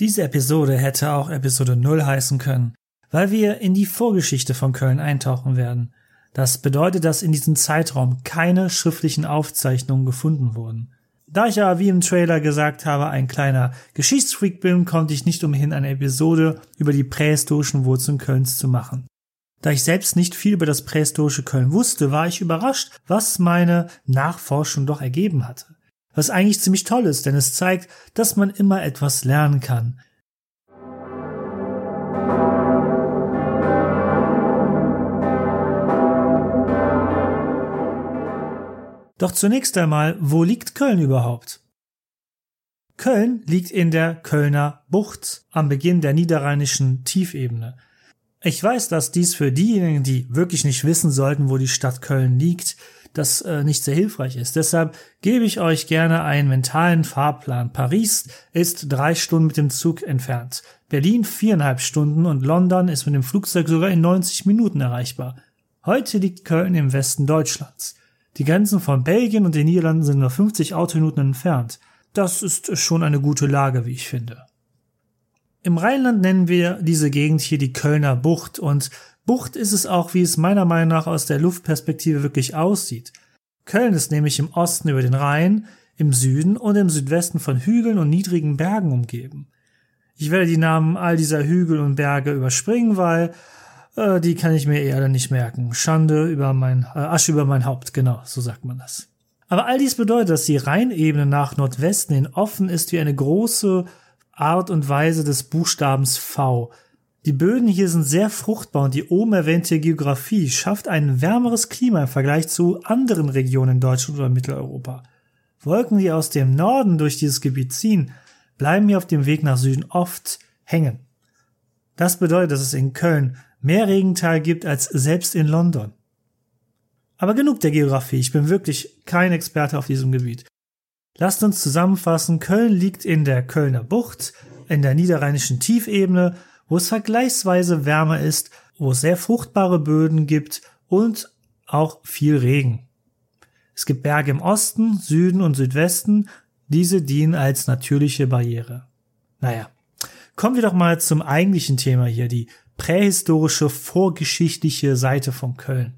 Diese Episode hätte auch Episode 0 heißen können, weil wir in die Vorgeschichte von Köln eintauchen werden. Das bedeutet, dass in diesem Zeitraum keine schriftlichen Aufzeichnungen gefunden wurden. Da ich aber wie im Trailer gesagt habe, ein kleiner Geschichtsfreak bin, konnte ich nicht umhin, eine Episode über die prähistorischen Wurzeln Kölns zu machen. Da ich selbst nicht viel über das prähistorische Köln wusste, war ich überrascht, was meine Nachforschung doch ergeben hatte. Was eigentlich ziemlich toll ist, denn es zeigt, dass man immer etwas lernen kann. Doch zunächst einmal, wo liegt Köln überhaupt? Köln liegt in der Kölner Bucht am Beginn der niederrheinischen Tiefebene. Ich weiß, dass dies für diejenigen, die wirklich nicht wissen sollten, wo die Stadt Köln liegt, das äh, nicht sehr hilfreich ist. Deshalb gebe ich euch gerne einen mentalen Fahrplan. Paris ist drei Stunden mit dem Zug entfernt, Berlin viereinhalb Stunden und London ist mit dem Flugzeug sogar in 90 Minuten erreichbar. Heute liegt Köln im Westen Deutschlands. Die Grenzen von Belgien und den Niederlanden sind nur 50 Autominuten entfernt. Das ist schon eine gute Lage, wie ich finde. Im Rheinland nennen wir diese Gegend hier die Kölner Bucht und Bucht ist es auch, wie es meiner Meinung nach aus der Luftperspektive wirklich aussieht. Köln ist nämlich im Osten über den Rhein, im Süden und im Südwesten von Hügeln und niedrigen Bergen umgeben. Ich werde die Namen all dieser Hügel und Berge überspringen, weil äh, die kann ich mir eher nicht merken. Schande über mein, äh, Asche über mein Haupt, genau, so sagt man das. Aber all dies bedeutet, dass die Rheinebene nach Nordwesten hin offen ist wie eine große Art und Weise des Buchstabens V. Die Böden hier sind sehr fruchtbar und die oben erwähnte Geografie schafft ein wärmeres Klima im Vergleich zu anderen Regionen in Deutschland oder Mitteleuropa. Wolken, die aus dem Norden durch dieses Gebiet ziehen, bleiben hier auf dem Weg nach Süden oft hängen. Das bedeutet, dass es in Köln mehr Regenteil gibt als selbst in London. Aber genug der Geografie, ich bin wirklich kein Experte auf diesem Gebiet. Lasst uns zusammenfassen, Köln liegt in der Kölner Bucht, in der niederrheinischen Tiefebene, wo es vergleichsweise wärmer ist, wo es sehr fruchtbare Böden gibt und auch viel Regen. Es gibt Berge im Osten, Süden und Südwesten, diese dienen als natürliche Barriere. Naja, kommen wir doch mal zum eigentlichen Thema hier, die prähistorische, vorgeschichtliche Seite von Köln.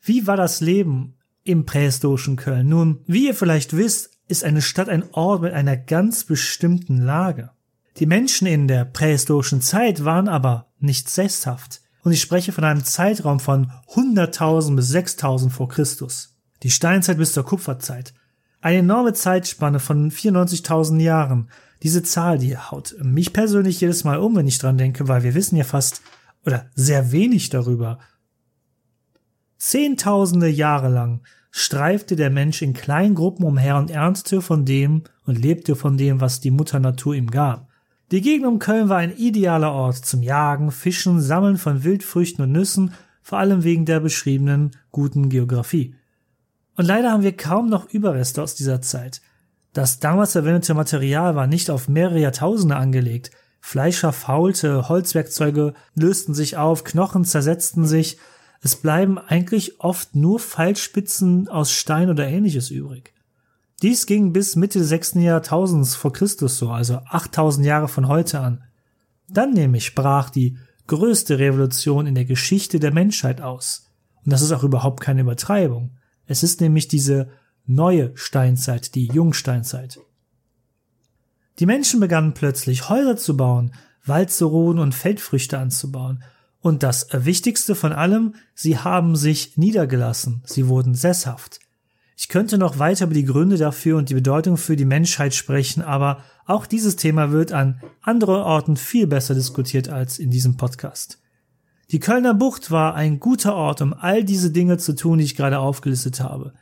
Wie war das Leben im prähistorischen Köln? Nun, wie ihr vielleicht wisst, ist eine Stadt ein Ort mit einer ganz bestimmten Lage. Die Menschen in der prähistorischen Zeit waren aber nicht sesshaft. Und ich spreche von einem Zeitraum von 100.000 bis 6.000 vor Christus. Die Steinzeit bis zur Kupferzeit. Eine enorme Zeitspanne von 94.000 Jahren, diese Zahl, die haut mich persönlich jedes Mal um, wenn ich dran denke, weil wir wissen ja fast oder sehr wenig darüber. Zehntausende Jahre lang streifte der Mensch in kleinen Gruppen umher und erntete von dem und lebte von dem, was die Mutter Natur ihm gab. Die Gegend um Köln war ein idealer Ort zum Jagen, Fischen, Sammeln von Wildfrüchten und Nüssen, vor allem wegen der beschriebenen guten Geografie. Und leider haben wir kaum noch Überreste aus dieser Zeit. Das damals verwendete Material war nicht auf mehrere Jahrtausende angelegt. Fleisch verfaulte, Holzwerkzeuge lösten sich auf, Knochen zersetzten sich. Es bleiben eigentlich oft nur Pfeilspitzen aus Stein oder ähnliches übrig. Dies ging bis Mitte des 6. Jahrtausends vor Christus so, also 8000 Jahre von heute an. Dann nämlich brach die größte Revolution in der Geschichte der Menschheit aus. Und das ist auch überhaupt keine Übertreibung. Es ist nämlich diese neue Steinzeit, die Jungsteinzeit. Die Menschen begannen plötzlich Häuser zu bauen, Wald zu roden und Feldfrüchte anzubauen. Und das Wichtigste von allem, sie haben sich niedergelassen, sie wurden sesshaft. Ich könnte noch weiter über die Gründe dafür und die Bedeutung für die Menschheit sprechen, aber auch dieses Thema wird an anderen Orten viel besser diskutiert als in diesem Podcast. Die Kölner Bucht war ein guter Ort, um all diese Dinge zu tun, die ich gerade aufgelistet habe.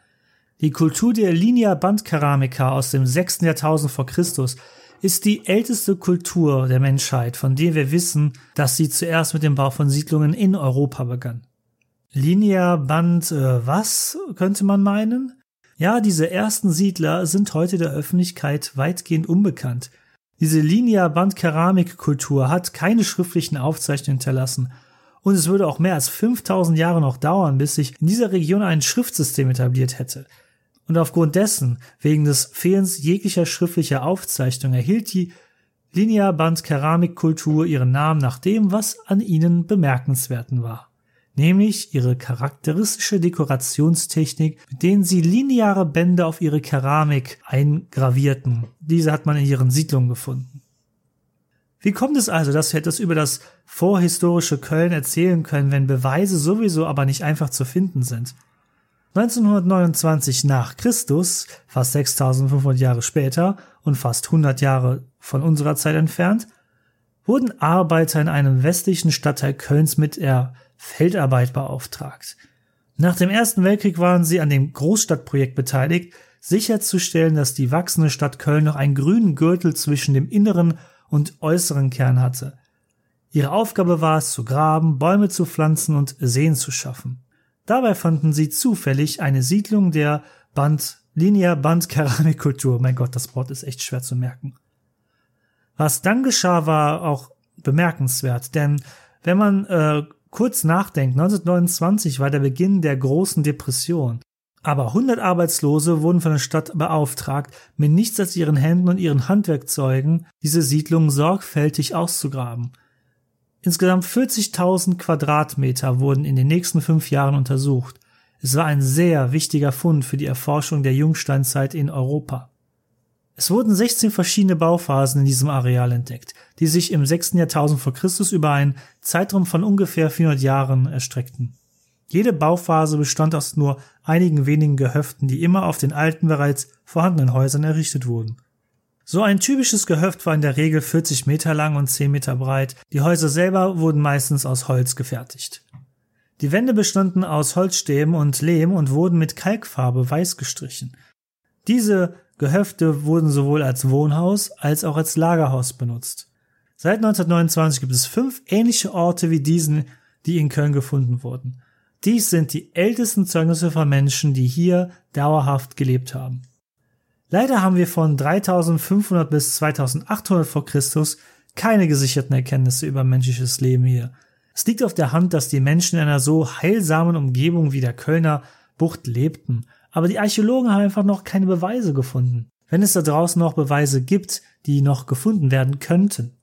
Die Kultur der Linia Bandkeramiker aus dem 6. Jahrtausend vor Christus ist die älteste Kultur der Menschheit, von der wir wissen, dass sie zuerst mit dem Bau von Siedlungen in Europa begann. Linia Band äh, was könnte man meinen? Ja, diese ersten Siedler sind heute der Öffentlichkeit weitgehend unbekannt. Diese Linia Band Keramikkultur hat keine schriftlichen Aufzeichnungen hinterlassen und es würde auch mehr als 5000 Jahre noch dauern, bis sich in dieser Region ein Schriftsystem etabliert hätte. Und aufgrund dessen, wegen des Fehlens jeglicher schriftlicher Aufzeichnung, erhielt die Linearband-Keramikkultur ihren Namen nach dem, was an ihnen bemerkenswerten war. Nämlich ihre charakteristische Dekorationstechnik, mit denen sie lineare Bände auf ihre Keramik eingravierten. Diese hat man in ihren Siedlungen gefunden. Wie kommt es also, dass wir etwas über das vorhistorische Köln erzählen können, wenn Beweise sowieso aber nicht einfach zu finden sind? 1929 nach Christus, fast 6500 Jahre später und fast 100 Jahre von unserer Zeit entfernt, wurden Arbeiter in einem westlichen Stadtteil Kölns mit der Feldarbeit beauftragt. Nach dem Ersten Weltkrieg waren sie an dem Großstadtprojekt beteiligt, sicherzustellen, dass die wachsende Stadt Köln noch einen grünen Gürtel zwischen dem inneren und äußeren Kern hatte. Ihre Aufgabe war es, zu graben, Bäume zu pflanzen und Seen zu schaffen. Dabei fanden sie zufällig eine Siedlung der Band Linear Band Keramikkultur. Mein Gott, das Wort ist echt schwer zu merken. Was dann geschah, war auch bemerkenswert, denn wenn man äh, kurz nachdenkt, 1929 war der Beginn der großen Depression. Aber 100 Arbeitslose wurden von der Stadt beauftragt, mit nichts als ihren Händen und ihren Handwerkzeugen diese Siedlung sorgfältig auszugraben. Insgesamt 40.000 Quadratmeter wurden in den nächsten fünf Jahren untersucht. Es war ein sehr wichtiger Fund für die Erforschung der Jungsteinzeit in Europa. Es wurden 16 verschiedene Bauphasen in diesem Areal entdeckt, die sich im 6. Jahrtausend vor Christus über einen Zeitraum von ungefähr 400 Jahren erstreckten. Jede Bauphase bestand aus nur einigen wenigen Gehöften, die immer auf den alten, bereits vorhandenen Häusern errichtet wurden. So ein typisches Gehöft war in der Regel 40 Meter lang und 10 Meter breit. Die Häuser selber wurden meistens aus Holz gefertigt. Die Wände bestanden aus Holzstäben und Lehm und wurden mit Kalkfarbe weiß gestrichen. Diese Gehöfte wurden sowohl als Wohnhaus als auch als Lagerhaus benutzt. Seit 1929 gibt es fünf ähnliche Orte wie diesen, die in Köln gefunden wurden. Dies sind die ältesten Zeugnisse von Menschen, die hier dauerhaft gelebt haben. Leider haben wir von 3500 bis 2800 vor Christus keine gesicherten Erkenntnisse über menschliches Leben hier. Es liegt auf der Hand, dass die Menschen in einer so heilsamen Umgebung wie der Kölner Bucht lebten, aber die Archäologen haben einfach noch keine Beweise gefunden. Wenn es da draußen noch Beweise gibt, die noch gefunden werden könnten.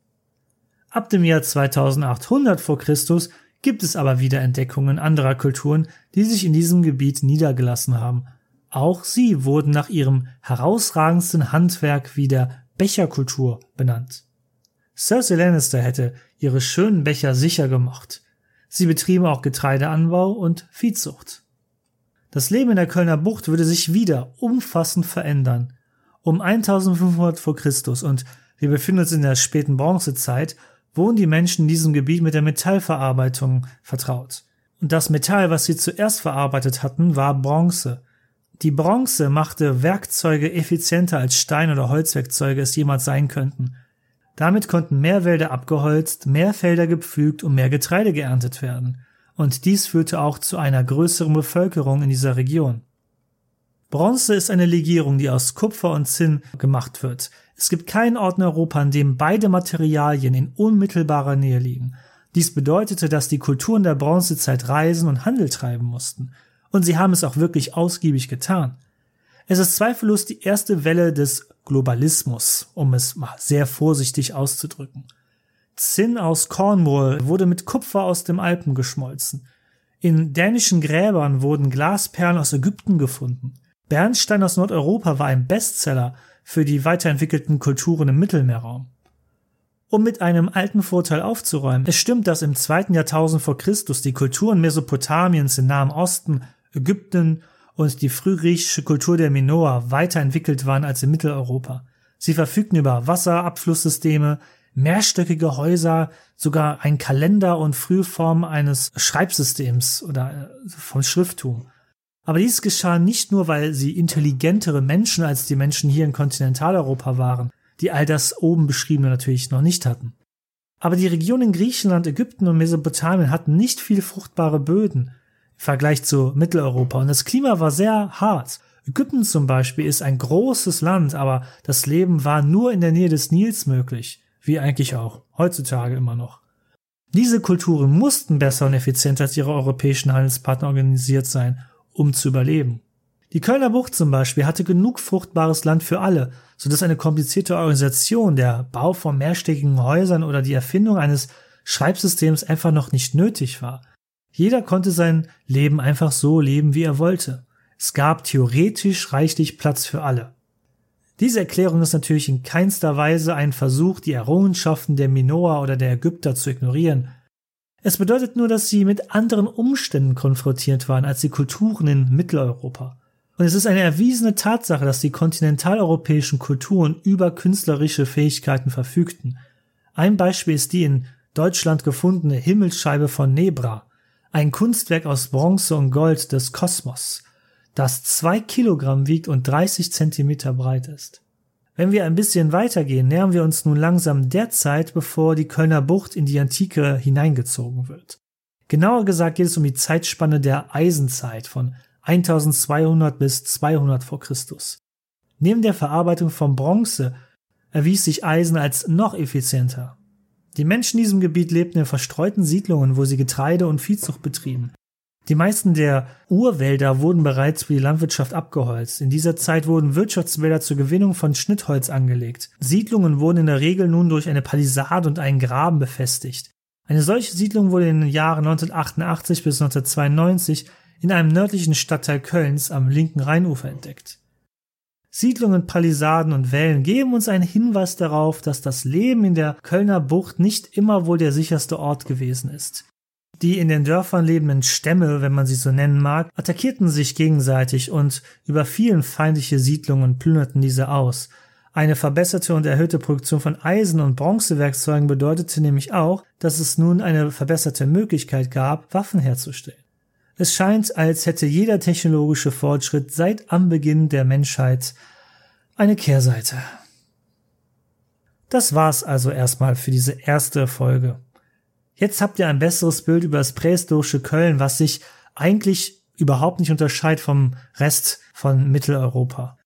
Ab dem Jahr 2800 vor Christus gibt es aber wieder Entdeckungen anderer Kulturen, die sich in diesem Gebiet niedergelassen haben auch sie wurden nach ihrem herausragendsten Handwerk wie der Becherkultur benannt. Cersei Lannister hätte ihre schönen Becher sicher gemocht. Sie betrieben auch Getreideanbau und Viehzucht. Das Leben in der Kölner Bucht würde sich wieder umfassend verändern. Um 1500 vor Christus und wir befinden uns in der späten Bronzezeit, wurden die Menschen in diesem Gebiet mit der Metallverarbeitung vertraut. Und das Metall, was sie zuerst verarbeitet hatten, war Bronze. Die Bronze machte Werkzeuge effizienter als Stein- oder Holzwerkzeuge es jemals sein könnten. Damit konnten mehr Wälder abgeholzt, mehr Felder gepflügt und mehr Getreide geerntet werden. Und dies führte auch zu einer größeren Bevölkerung in dieser Region. Bronze ist eine Legierung, die aus Kupfer und Zinn gemacht wird. Es gibt keinen Ort in Europa, an dem beide Materialien in unmittelbarer Nähe liegen. Dies bedeutete, dass die Kulturen der Bronzezeit reisen und Handel treiben mussten. Und sie haben es auch wirklich ausgiebig getan. Es ist zweifellos die erste Welle des Globalismus, um es mal sehr vorsichtig auszudrücken. Zinn aus Cornwall wurde mit Kupfer aus dem Alpen geschmolzen. In dänischen Gräbern wurden Glasperlen aus Ägypten gefunden. Bernstein aus Nordeuropa war ein Bestseller für die weiterentwickelten Kulturen im Mittelmeerraum. Um mit einem alten Vorteil aufzuräumen, es stimmt, dass im zweiten Jahrtausend vor Christus die Kulturen Mesopotamiens im Nahen Osten Ägypten und die frühgriechische Kultur der Minoa weiterentwickelt waren als in Mitteleuropa. Sie verfügten über Wasserabflusssysteme, mehrstöckige Häuser, sogar ein Kalender und Frühform eines Schreibsystems oder äh, vom Schrifttum. Aber dies geschah nicht nur, weil sie intelligentere Menschen als die Menschen hier in Kontinentaleuropa waren, die all das oben beschriebene natürlich noch nicht hatten. Aber die Regionen Griechenland, Ägypten und Mesopotamien hatten nicht viel fruchtbare Böden Vergleich zu Mitteleuropa. Und das Klima war sehr hart. Ägypten zum Beispiel ist ein großes Land, aber das Leben war nur in der Nähe des Nils möglich, wie eigentlich auch heutzutage immer noch. Diese Kulturen mussten besser und effizienter als ihre europäischen Handelspartner organisiert sein, um zu überleben. Die Kölner Bucht zum Beispiel hatte genug fruchtbares Land für alle, sodass eine komplizierte Organisation, der Bau von mehrstöckigen Häusern oder die Erfindung eines Schreibsystems einfach noch nicht nötig war. Jeder konnte sein Leben einfach so leben, wie er wollte. Es gab theoretisch reichlich Platz für alle. Diese Erklärung ist natürlich in keinster Weise ein Versuch, die Errungenschaften der Minoa oder der Ägypter zu ignorieren. Es bedeutet nur, dass sie mit anderen Umständen konfrontiert waren als die Kulturen in Mitteleuropa. Und es ist eine erwiesene Tatsache, dass die kontinentaleuropäischen Kulturen über künstlerische Fähigkeiten verfügten. Ein Beispiel ist die in Deutschland gefundene Himmelsscheibe von Nebra, ein Kunstwerk aus Bronze und Gold des Kosmos, das zwei Kilogramm wiegt und 30 Zentimeter breit ist. Wenn wir ein bisschen weitergehen, nähern wir uns nun langsam der Zeit, bevor die Kölner Bucht in die Antike hineingezogen wird. Genauer gesagt geht es um die Zeitspanne der Eisenzeit von 1200 bis 200 vor Christus. Neben der Verarbeitung von Bronze erwies sich Eisen als noch effizienter. Die Menschen in diesem Gebiet lebten in verstreuten Siedlungen, wo sie Getreide und Viehzucht betrieben. Die meisten der Urwälder wurden bereits für die Landwirtschaft abgeholzt. In dieser Zeit wurden Wirtschaftswälder zur Gewinnung von Schnittholz angelegt. Siedlungen wurden in der Regel nun durch eine Palisade und einen Graben befestigt. Eine solche Siedlung wurde in den Jahren 1988 bis 1992 in einem nördlichen Stadtteil Kölns am linken Rheinufer entdeckt. Siedlungen, Palisaden und Wellen geben uns einen Hinweis darauf, dass das Leben in der Kölner Bucht nicht immer wohl der sicherste Ort gewesen ist. Die in den Dörfern lebenden Stämme, wenn man sie so nennen mag, attackierten sich gegenseitig und überfielen feindliche Siedlungen und plünderten diese aus. Eine verbesserte und erhöhte Produktion von Eisen- und Bronzewerkzeugen bedeutete nämlich auch, dass es nun eine verbesserte Möglichkeit gab, Waffen herzustellen. Es scheint, als hätte jeder technologische Fortschritt seit Anbeginn der Menschheit eine Kehrseite. Das war's also erstmal für diese erste Folge. Jetzt habt ihr ein besseres Bild über das prähistorische Köln, was sich eigentlich überhaupt nicht unterscheidet vom Rest von Mitteleuropa.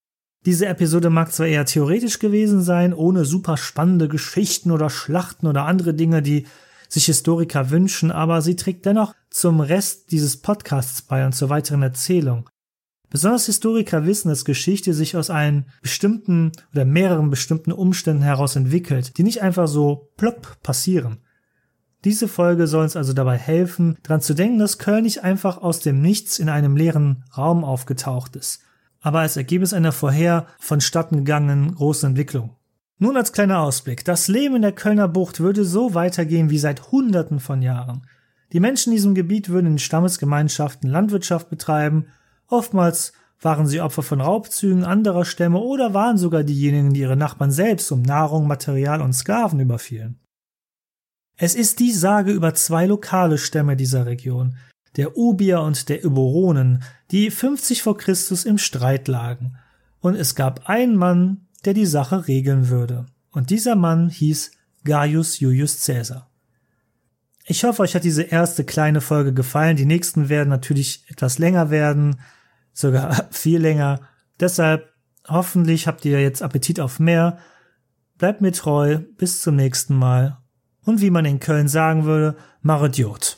Diese Episode mag zwar eher theoretisch gewesen sein, ohne super spannende Geschichten oder Schlachten oder andere Dinge, die sich Historiker wünschen, aber sie trägt dennoch zum Rest dieses Podcasts bei und zur weiteren Erzählung. Besonders Historiker wissen, dass Geschichte sich aus einem bestimmten oder mehreren bestimmten Umständen heraus entwickelt, die nicht einfach so plopp passieren. Diese Folge soll uns also dabei helfen, daran zu denken, dass Köln nicht einfach aus dem Nichts in einem leeren Raum aufgetaucht ist, aber als Ergebnis einer vorher vonstatten gegangenen großen Entwicklung. Nun als kleiner Ausblick. Das Leben in der Kölner Bucht würde so weitergehen wie seit Hunderten von Jahren. Die Menschen in diesem Gebiet würden in Stammesgemeinschaften Landwirtschaft betreiben, oftmals waren sie Opfer von Raubzügen anderer Stämme oder waren sogar diejenigen, die ihre Nachbarn selbst um Nahrung, Material und Sklaven überfielen. Es ist die Sage über zwei lokale Stämme dieser Region, der Ubier und der Iboronen, die 50 vor Christus im Streit lagen. Und es gab einen Mann, der die Sache regeln würde. Und dieser Mann hieß Gaius Julius Caesar. Ich hoffe, euch hat diese erste kleine Folge gefallen. Die nächsten werden natürlich etwas länger werden, sogar viel länger. Deshalb hoffentlich habt ihr jetzt Appetit auf mehr. Bleibt mir treu. Bis zum nächsten Mal. Und wie man in Köln sagen würde, Maradiot.